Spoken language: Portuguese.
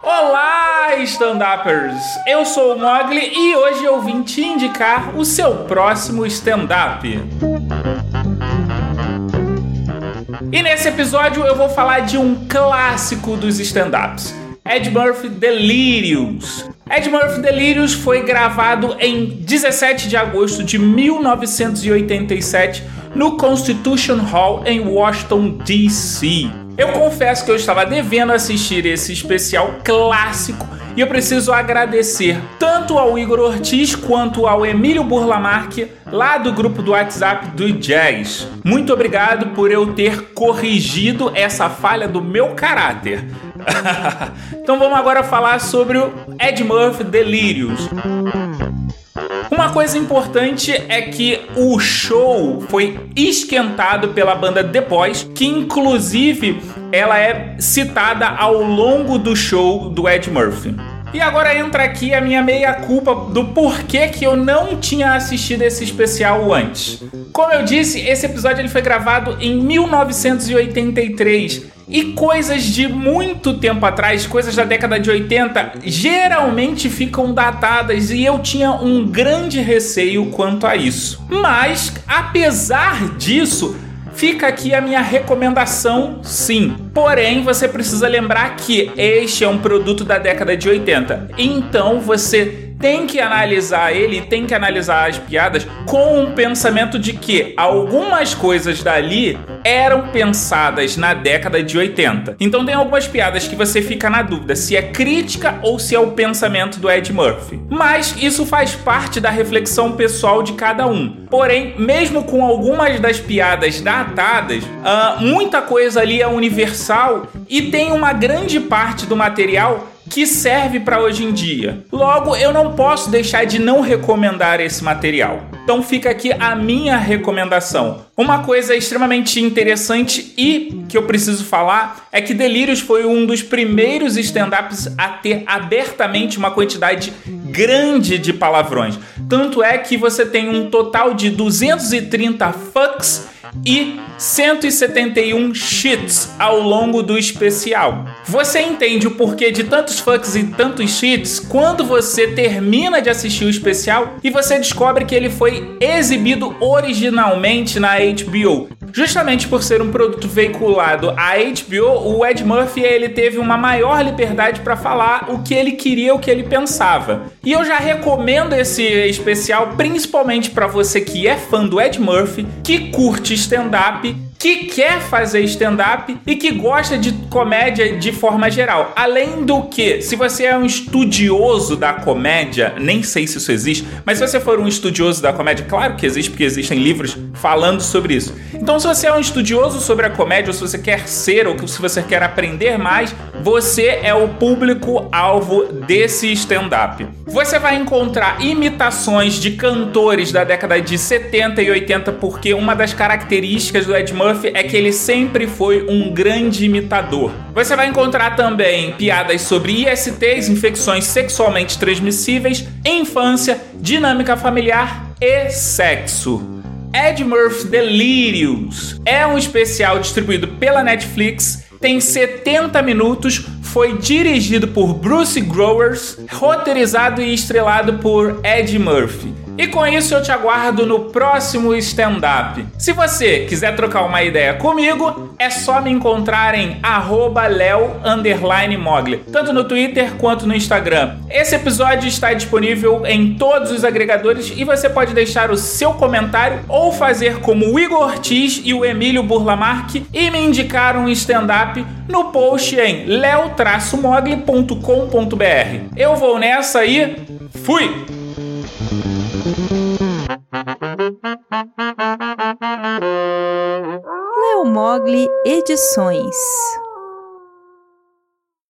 Olá, stand-uppers! Eu sou o Mogli e hoje eu vim te indicar o seu próximo stand-up. E nesse episódio eu vou falar de um clássico dos stand-ups. Ed Murphy Delirious. Ed Murphy Delirious foi gravado em 17 de agosto de 1987 no Constitution Hall em Washington, D.C. Eu confesso que eu estava devendo assistir esse especial clássico e eu preciso agradecer tanto ao Igor Ortiz quanto ao Emílio Burlamarque, lá do grupo do WhatsApp do Jazz. Muito obrigado por eu ter corrigido essa falha do meu caráter. então vamos agora falar sobre o Ed Murphy Delirious. Uma coisa importante é que o show foi esquentado pela banda Boys, que inclusive ela é citada ao longo do show do Ed Murphy. E agora entra aqui a minha meia-culpa do porquê que eu não tinha assistido esse especial antes. Como eu disse, esse episódio ele foi gravado em 1983 e coisas de muito tempo atrás, coisas da década de 80, geralmente ficam datadas e eu tinha um grande receio quanto a isso. Mas, apesar disso, Fica aqui a minha recomendação, sim. Porém, você precisa lembrar que este é um produto da década de 80. Então você tem que analisar ele, tem que analisar as piadas com um pensamento de que algumas coisas dali eram pensadas na década de 80. Então tem algumas piadas que você fica na dúvida se é crítica ou se é o pensamento do Ed Murphy. Mas isso faz parte da reflexão pessoal de cada um. Porém, mesmo com algumas das piadas datadas, uh, muita coisa ali é universal e tem uma grande parte do material que serve para hoje em dia. Logo, eu não posso deixar de não recomendar esse material. Então fica aqui a minha recomendação. Uma coisa extremamente interessante e que eu preciso falar é que Delírios foi um dos primeiros stand-ups a ter abertamente uma quantidade grande de palavrões. Tanto é que você tem um total de 230 fucks e 171 cheats ao longo do especial. Você entende o porquê de tantos fucks e tantos cheats quando você termina de assistir o especial e você descobre que ele foi exibido originalmente na HBO. Justamente por ser um produto veiculado à HBO, o Ed Murphy ele teve uma maior liberdade para falar o que ele queria, o que ele pensava. E eu já recomendo esse especial principalmente para você que é fã do Ed Murphy, que curte stand-up que quer fazer stand-up e que gosta de comédia de forma geral. Além do que, se você é um estudioso da comédia, nem sei se isso existe, mas se você for um estudioso da comédia, claro que existe, porque existem livros falando sobre isso. Então, se você é um estudioso sobre a comédia, ou se você quer ser, ou se você quer aprender mais, você é o público-alvo desse stand-up. Você vai encontrar imitações de cantores da década de 70 e 80, porque uma das características do Ed Murphy É que ele sempre foi um grande imitador. Você vai encontrar também piadas sobre ISTs, infecções sexualmente transmissíveis, infância, dinâmica familiar e sexo. Ed Murphy Delirious é um especial distribuído pela Netflix, tem 70 minutos, foi dirigido por Bruce Growers, roteirizado e estrelado por Ed Murphy. E com isso eu te aguardo no próximo stand-up. Se você quiser trocar uma ideia comigo, é só me encontrar em leo_mogli, tanto no Twitter quanto no Instagram. Esse episódio está disponível em todos os agregadores e você pode deixar o seu comentário ou fazer como o Igor Ortiz e o Emílio Burlamarque e me indicar um stand-up no post em leo-mogli.com.br. Eu vou nessa e fui! Leo Mogli Edições